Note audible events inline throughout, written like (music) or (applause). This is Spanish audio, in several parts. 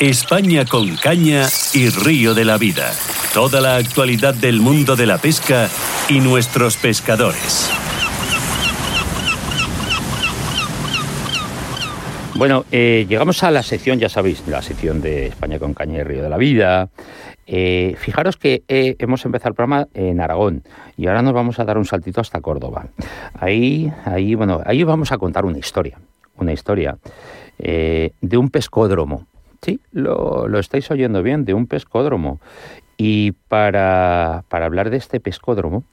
España con caña y río de la vida. Toda la actualidad del mundo de la pesca y nuestros pescadores. Bueno, eh, llegamos a la sección, ya sabéis, la sección de España con caña y río de la vida. Eh, fijaros que eh, hemos empezado el programa en Aragón y ahora nos vamos a dar un saltito hasta Córdoba. Ahí, ahí, bueno, ahí vamos a contar una historia, una historia de un pescódromo. Sí, lo, lo, estáis oyendo bien, de un pescódromo. Y para, para hablar de este pescódromo,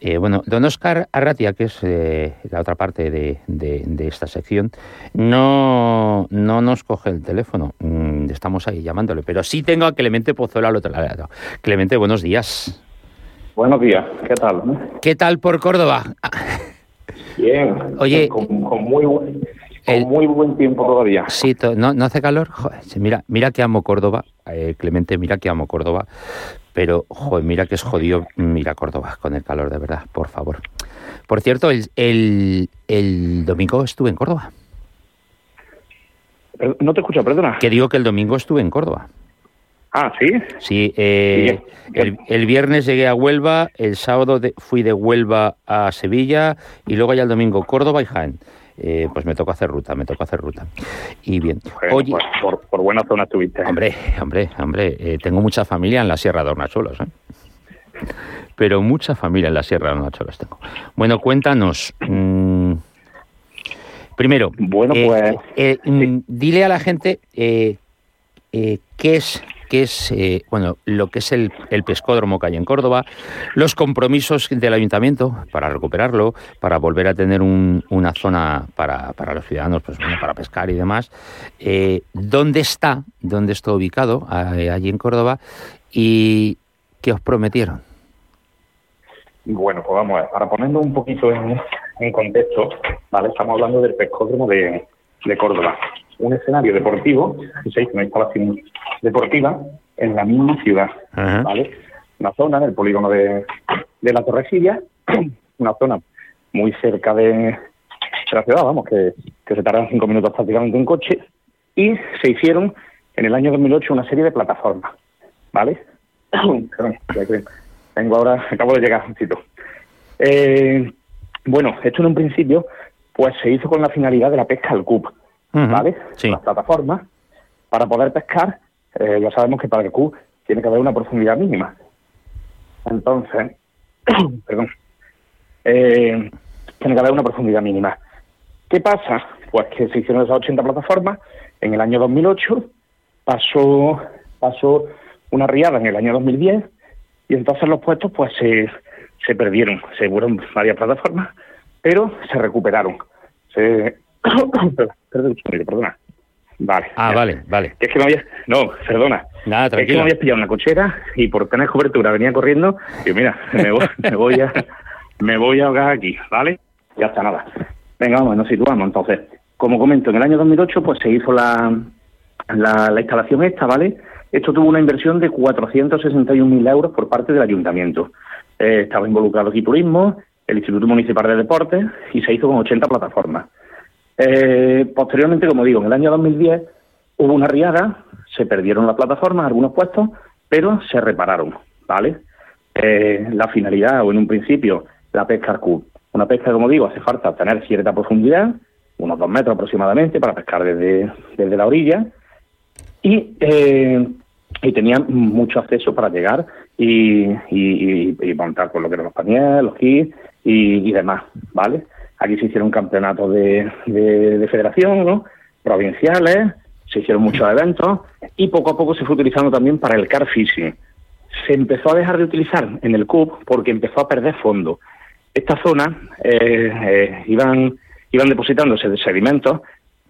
eh, bueno, don Oscar Arratia, que es eh, la otra parte de, de, esta sección, no, no nos coge el teléfono. Mm, estamos ahí llamándole, pero sí tengo a Clemente Pozuelo al otro lado. Clemente, buenos días. Buenos días, ¿qué tal? ¿Qué tal por Córdoba? Bien, Oye, con, con muy buen muy buen tiempo todavía. Sí, ¿no, no hace calor? mira, mira que amo Córdoba, eh, Clemente, mira que amo Córdoba, pero joder, mira que es jodido, mira Córdoba con el calor, de verdad, por favor. Por cierto, el, el, domingo estuve en Córdoba. No te escucho, perdona. Que digo que el domingo estuve en Córdoba. Ah, ¿sí? Sí, eh, el, viernes llegué a Huelva, el sábado fui de Huelva a Sevilla y luego ya el domingo Córdoba y Jaén. Eh, pues me tocó hacer ruta, me tocó hacer ruta. Y bien. Oye, por, por, buena zona estuviste. Hombre, hombre, hombre, eh, tengo mucha familia en la Sierra de Hornachuelos, ¿eh? Pero mucha familia en la Sierra de Hornachuelos tengo. Bueno, cuéntanos. Mm, primero, bueno, pues, mm, dile a la gente qué es que es eh, bueno lo que es el, pescódromo que hay en Córdoba, los compromisos del ayuntamiento para recuperarlo, para volver a tener una zona para, los ciudadanos, pues para pescar y demás. Eh, ¿Dónde está? ¿Dónde está ubicado? allí en Córdoba. ¿Y qué os prometieron? Bueno, pues vamos a ver, para ponerlo un poquito en, contexto, ¿vale? Estamos hablando del pescódromo de, de Córdoba un escenario deportivo, se hizo una instalación deportiva en la misma ciudad, ¿vale? Una zona en el polígono de, de la Torrecilla, (clears throat) una zona muy cerca de, la ciudad, vamos, que, se tardan cinco minutos prácticamente en coche, y se hicieron en el año 2008 una serie de plataformas, ¿vale? (clears throat) tengo ahora, acabo de llegar, un eh, bueno, esto en un principio, pues se hizo con la finalidad de la pesca al CUP, ¿vale? Las plataformas, para poder pescar, eh, ya sabemos que para el Q tiene que haber una profundidad mínima. Entonces, (clears throat) perdón, eh, tiene que haber una profundidad mínima. ¿Qué pasa? Pues que se hicieron esas 80 plataformas en el año 2008, pasó, pasó una riada en el año 2010 y entonces los puestos pues se, se perdieron, se fueron varias plataformas, pero se recuperaron. Se, (clears throat) perdona. Vale. Ah, vale, vale. Es que me había... No, perdona. Nada, tranquilo. Es que me había pillado una cochera y por tener cobertura venía corriendo y mira, me voy, (laughs) me voy a me voy a ahogar aquí, ¿vale? Ya está, nada. Venga, vamos, nos situamos. Entonces, como comento, en el año 2008 pues se hizo la, la, instalación esta, ¿vale? Esto tuvo una inversión de 461.000 euros por parte del ayuntamiento. Eh, estaba involucrado aquí turismo, el Instituto Municipal de Deportes y se hizo con 80 plataformas. Eh, posteriormente, como digo, en el año 2010 hubo una riada, se perdieron las plataformas, algunos puestos, pero se repararon, ¿vale? Eh, la finalidad, o en un principio, la pesca Arcud. Una pesca, como digo, hace falta tener cierta profundidad, unos dos metros aproximadamente, para pescar desde, desde la orilla, y, eh, y tenían mucho acceso para llegar y, y, montar con lo que eran los pañales, los kits y, y demás, ¿vale? Aquí se hicieron campeonatos de, de, federación, ¿no? provinciales, se hicieron muchos eventos y poco a poco se fue utilizando también para el car fishing. Se empezó a dejar de utilizar en el CUB porque empezó a perder fondo. Esta zona eh, eh, iban, iban depositándose de sedimentos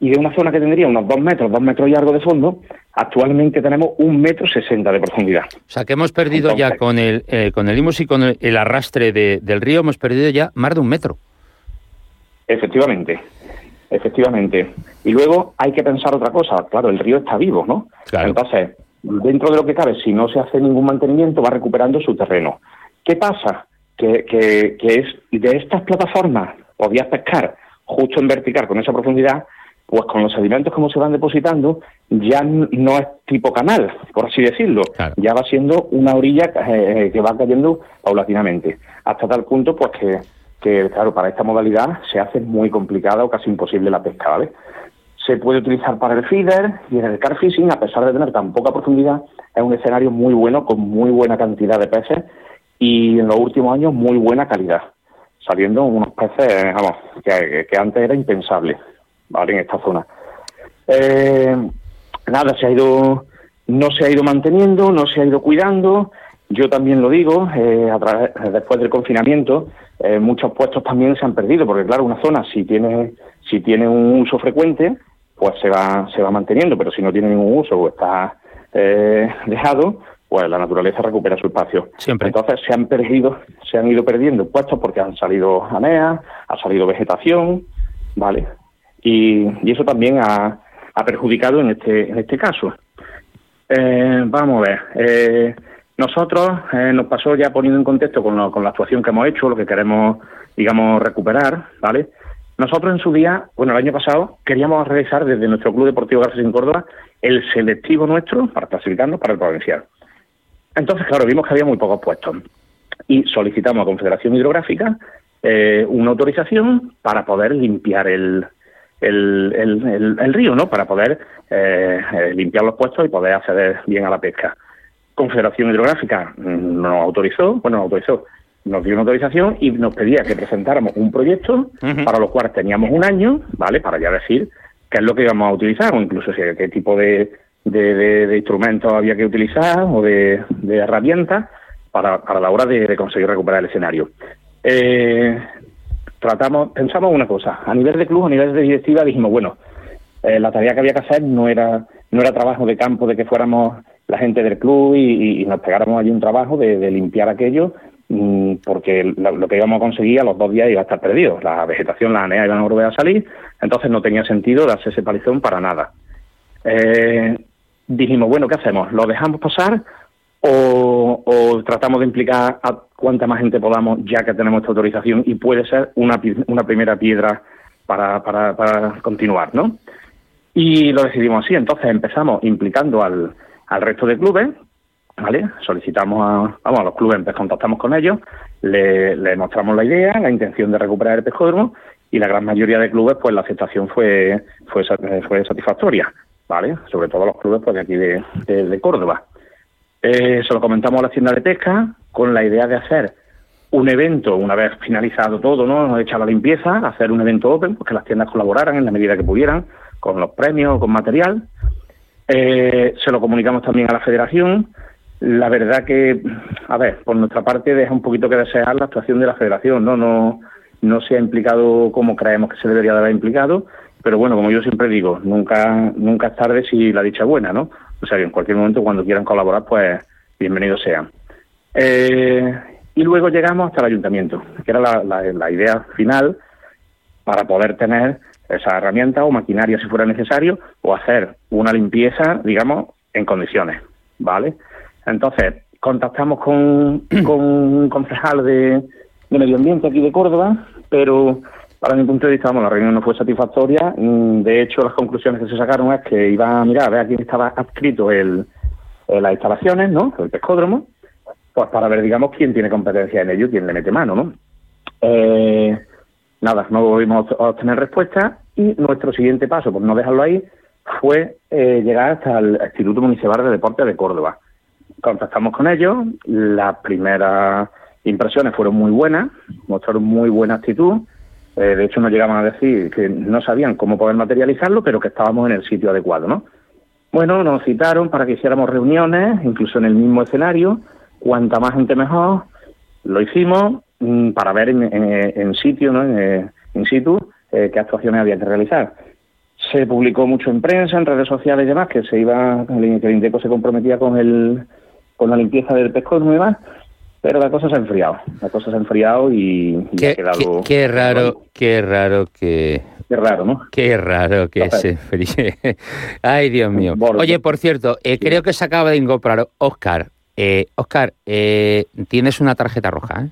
y de una zona que tendría unos dos metros, dos metros y algo de fondo, actualmente tenemos un metro sesenta de profundidad. O sea que hemos perdido ya con el, eh, con el y con el, arrastre del río, hemos perdido ya más de un metro. Efectivamente, efectivamente. Y luego hay que pensar otra cosa. Claro, el río está vivo, ¿no? Entonces, dentro de lo que cabe, si no se hace ningún mantenimiento, va recuperando su terreno. ¿Qué pasa? Que, que, es de estas plataformas podías pescar justo en vertical con esa profundidad, pues con los sedimentos como se van depositando, ya no es tipo canal, por así decirlo, ya va siendo una orilla eh, que va cayendo paulatinamente, hasta tal punto pues que, que, claro, para esta modalidad se hace muy complicada o casi imposible la pesca, ¿vale? Se puede utilizar para el feeder y en el car fishing, a pesar de tener tan poca profundidad, es un escenario muy bueno, con muy buena cantidad de peces y en los últimos años muy buena calidad, saliendo unos peces, vamos, que, antes era impensable, ¿vale? En esta zona. Eh, nada, se ha ido, no se ha ido manteniendo, no se ha ido cuidando. Yo también lo digo, eh, a través, después del confinamiento, eh, muchos puestos también se han perdido, porque claro, una zona si tiene, si tiene un uso frecuente, pues se va, se va manteniendo, pero si no tiene ningún uso o está dejado, pues la naturaleza recupera su espacio. Siempre. Entonces se han perdido, se han ido perdiendo puestos porque han salido aneas, ha salido vegetación, ¿vale? Y, eso también ha, perjudicado en este, en este caso. Eh, vamos a ver. Eh, nosotros eh, nos pasó ya poniendo en contexto con, con la actuación que hemos hecho, lo que queremos, digamos, recuperar, ¿vale? Nosotros en su día, bueno, el año pasado, queríamos realizar desde nuestro Club Deportivo Garcés en Córdoba el selectivo nuestro para clasificarnos para el provincial. Entonces, claro, vimos que había muy pocos puestos y solicitamos a Confederación Hidrográfica una autorización para poder limpiar el, el, el, río, ¿no? Para poder eh, eh, limpiar los puestos y poder acceder bien a la pesca. Confederación Hidrográfica nos autorizó, bueno, nos autorizó, nos dio una autorización y nos pedía que presentáramos un proyecto para lo cual teníamos un año, ¿vale? Para ya decir qué es lo que íbamos a utilizar o incluso qué tipo de, de, instrumentos había que utilizar o de, herramientas para, para la hora de, conseguir recuperar el escenario. Eh, tratamos, pensamos una cosa, a nivel de club, a nivel de directiva, dijimos, bueno, eh, la tarea que había que hacer no era, no era trabajo de campo de que fuéramos la gente del club y, nos pegáramos allí un trabajo de, limpiar aquello, mm, porque lo, que íbamos a conseguir a los dos días iba a estar perdido. La vegetación, la anea iban a volver a salir, entonces no tenía sentido darse ese palizón para nada. Eh, dijimos, bueno, ¿qué hacemos? ¿Lo dejamos pasar o, tratamos de implicar a cuanta más gente podamos ya que tenemos esta autorización y puede ser una, una primera piedra para, para, para continuar, ¿no? Y lo decidimos así, entonces empezamos implicando al, al resto de clubes, ¿vale? Solicitamos a, vamos, a los clubes, contactamos con ellos, le, mostramos la idea, la intención de recuperar el pescódromo y la gran mayoría de clubes, pues la aceptación fue, fue, fue satisfactoria, ¿vale? Sobre todo los clubes pues, de aquí de, de Córdoba. Eh, se lo comentamos a la tienda de pesca con la idea de hacer un evento, una vez finalizado todo, ¿no? Hecha la limpieza, hacer un evento open, pues que las tiendas colaboraran en la medida que pudieran, con los premios, con material. Eh, se lo comunicamos también a la federación. La verdad que, a ver, por nuestra parte deja un poquito que desear la actuación de la federación, ¿no? No, no se ha implicado como creemos que se debería de haber implicado, pero bueno, como yo siempre digo, nunca, nunca es tarde si la dicha es buena, ¿no? O sea que en cualquier momento cuando quieran colaborar, pues bienvenidos sean. Eh, y luego llegamos hasta el ayuntamiento, que era la, idea final para poder tener esa herramienta o maquinaria si fuera necesario, o hacer una limpieza, digamos, en condiciones, ¿vale? Entonces, contactamos con, (clears throat) con un concejal de, de Medio Ambiente aquí de Córdoba, pero para mi punto de vista, la reunión no fue satisfactoria. Mm, de hecho, las conclusiones que se sacaron es que iba a mirar a ver a quién estaba adscrito el, las instalaciones, ¿no? El pescódromo, pues para ver, digamos, quién tiene competencia en ello, quién le mete mano, ¿no? Eh, nada, no volvimos a obtener respuesta y nuestro siguiente paso, por no dejarlo ahí, fue eh, llegar hasta el Instituto Municipal de Deportes de Córdoba. Contactamos con ellos, las primeras impresiones fueron muy buenas, mostraron muy buena actitud, eh, de hecho, nos llegaban a decir que no sabían cómo poder materializarlo, pero que estábamos en el sitio adecuado, ¿no? Bueno, nos citaron para que hiciéramos reuniones, incluso en el mismo escenario. Cuanta más gente mejor. Lo hicimos para ver en, sitio, ¿no? en, in situ, eh, qué actuaciones había que realizar. Se publicó mucho en prensa, en redes sociales y demás, que se iba, que el Indeco se comprometía con el, con la limpieza del pescado y demás. Pero la cosa se ha enfriado, la cosa se ha enfriado y, qué, ha quedado... Qué, raro, qué raro que... Qué raro, ¿no? Qué raro que se enfríe. (laughs) Ay, Dios mío. Oye, por cierto, eh, creo que se acaba de incorporar Oscar. Eh, Oscar, eh, tienes una tarjeta roja, ¿eh?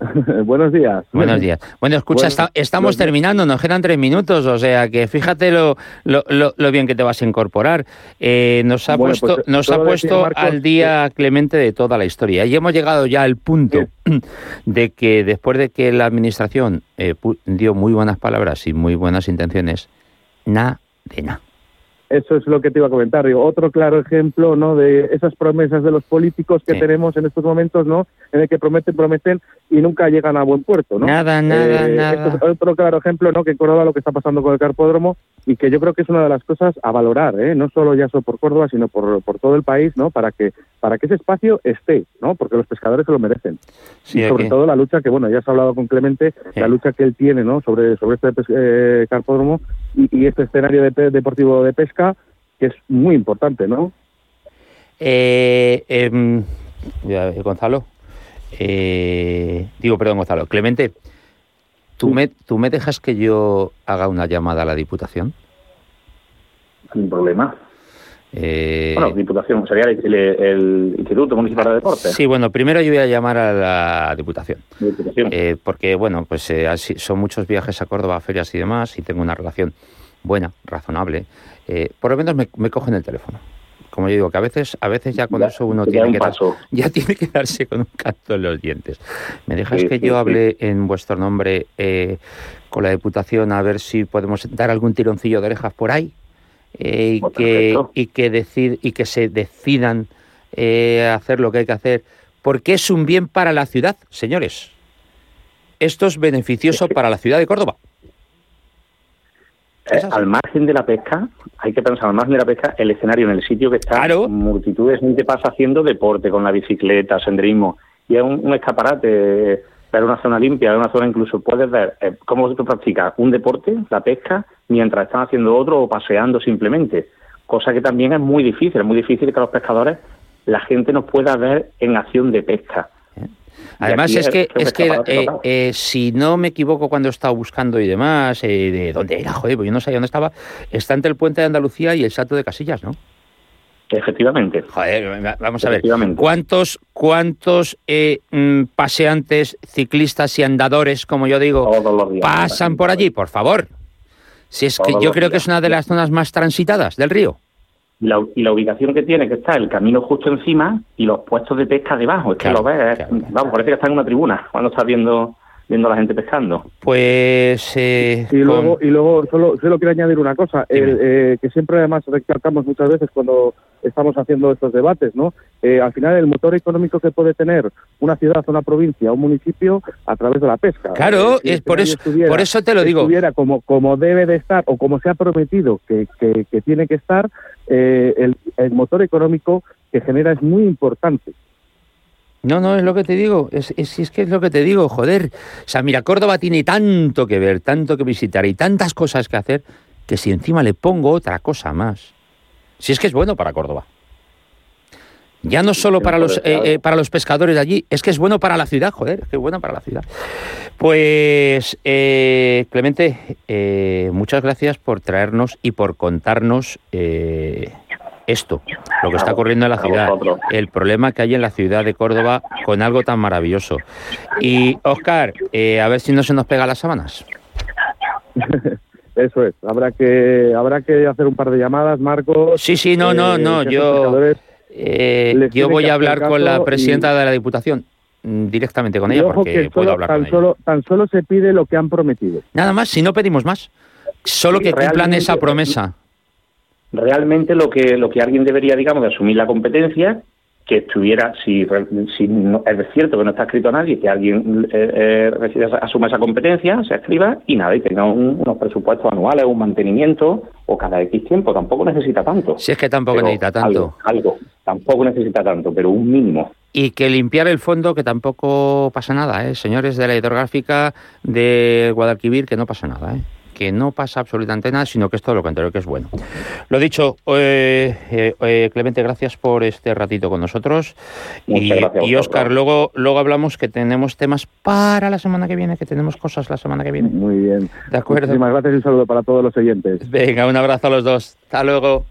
(laughs) Buenos días. Buenos días. Bueno, escucha, estamos terminando, nos quedan tres minutos, o sea que fíjate lo, lo, bien que te vas a incorporar. Eh, nos ha pues, puesto, nos ha puesto al día Clemente de toda la historia y hemos llegado ya al punto (clears throat) de que después de que la administración eh, dio muy buenas palabras y muy buenas intenciones, nada de nada. Eso es lo que te iba a comentar. otro claro ejemplo, ¿no? De esas promesas de los políticos que tenemos en estos momentos, ¿no? En el que prometen, prometen y nunca llegan a buen puerto, ¿no? Nada, nada, eh, nada. otro claro ejemplo, ¿no? Que en Córdoba lo que está pasando con el carpódromo y que yo creo que es una de las cosas a valorar, ¿eh? No solo ya solo por Córdoba, sino por, por todo el país, ¿no? Para que para que ese espacio esté, ¿no? Porque los pescadores se lo merecen. y sobre todo la lucha que, bueno, ya has hablado con Clemente, la lucha que él tiene, ¿no? Sobre sobre este eh, carpódromo y, este escenario de deportivo de pesca que es muy importante, ¿no? Eh, em, Gonzalo, eh, digo, perdón, Gonzalo, Clemente, ¿tú, me, ¿tú me dejas que yo haga una llamada a la Diputación? Sin problema. Eh, bueno, Diputación, sería el, Instituto Municipal de Deportes. Sí, bueno, primero yo voy a llamar a la Diputación. Eh, porque, bueno, pues son muchos viajes a Córdoba, ferias y demás, y tengo una relación buena, razonable. Eh, por lo menos me, cogen el teléfono. Como yo digo, que a veces, a veces ya con eso uno tiene que, (laughs) ya tiene que darse con un canto en los dientes. ¿Me dejas que yo hable en vuestro nombre eh, con la Diputación a ver si podemos dar algún tironcillo de orejas por ahí? Eh, y, que, y, que decid, y que se decidan hacer lo que hay que hacer, porque es un bien para la ciudad, señores. Esto es beneficioso para la ciudad de Córdoba. Eh, al margen de la pesca, hay que pensar al margen de la pesca, el escenario en el sitio que está, multitudes de gente pasa haciendo deporte con la bicicleta, senderismo, y es un, escaparate, ver una zona limpia, una zona incluso puedes ver eh, cómo se practica un deporte, la pesca, mientras están haciendo otro o paseando simplemente, cosa que también es muy difícil, es muy difícil que los pescadores la gente nos pueda ver en acción de pesca. Además es que, es que eh, eh, si no me equivoco cuando he estado buscando y demás, eh, de dónde era, joder, pues yo no sabía dónde estaba, está entre el puente de Andalucía y el Salto de Casillas, ¿no? Efectivamente. Joder, vamos a ver. ¿Cuántos, cuántos mm, paseantes, ciclistas y andadores, como yo digo, pasan por allí? Por favor. Si es que yo creo que es una de las zonas más transitadas del río y la ubicación que tiene, que está el camino justo encima y los puestos de pesca debajo. Es que lo ves, vamos, parece que está en una tribuna cuando estás viendo viendo a la gente pescando. Pues... Eh, y, luego, y luego solo, solo quiero añadir una cosa, eh, que siempre además recalcamos muchas veces cuando estamos haciendo estos debates, ¿no? Eh, al final el motor económico que puede tener una ciudad, una provincia, un municipio a través de la pesca. Claro, es por eso, por eso te lo digo. Estuviera como, como debe de estar o como se ha prometido que, que, tiene que estar, el, el motor económico que genera es muy importante. No, no, es lo que te digo, es, es, es que es lo que te digo, joder. O sea, mira, Córdoba tiene tanto que ver, tanto que visitar y tantas cosas que hacer, que si encima le pongo otra cosa más, si es que es bueno para Córdoba. Ya no solo para los, eh, eh, para los pescadores de allí, es que es bueno para la ciudad, joder, es que es bueno para la ciudad. Pues, eh, Clemente, muchas gracias por traernos y por contarnos esto, lo que está ocurriendo en la ciudad, el problema que hay en la ciudad de Córdoba con algo tan maravilloso. Y, Oscar, eh, a ver si no se nos pega las sábanas. (laughs) Eso es, habrá que habrá que hacer un par de llamadas, Marcos. Sí, sí, no, no, eh, no, yo, eh, yo voy a hablar con la presidenta de la Diputación mm, directamente con ella porque puedo hablar tan con solo, Tan solo se pide lo que han prometido. Nada más, si no pedimos más. Solo que cumplan esa promesa realmente lo que lo que alguien debería digamos de asumir la competencia que estuviera si, si no, es cierto que no está escrito a nadie que alguien eh, eh asuma esa competencia se escriba y nada y tenga unos presupuestos anuales un mantenimiento o cada x tiempo tampoco necesita tanto si es que tampoco necesita tanto algo, tampoco necesita tanto pero un mínimo y que limpiar el fondo, que tampoco pasa nada, ¿eh? señores de la hidrográfica de Guadalquivir, que no pasa nada. ¿eh? Que no pasa absolutamente nada, sino que es todo lo contrario, que es bueno. Lo dicho, eh, eh, eh, Clemente, gracias por este ratito con nosotros. y, y Oscar, luego, luego hablamos que tenemos temas para la semana que viene, que tenemos cosas la semana que viene. Muy bien. De acuerdo. Muchísimas gracias y un saludo para todos los oyentes. Venga, un abrazo a los dos. Hasta luego.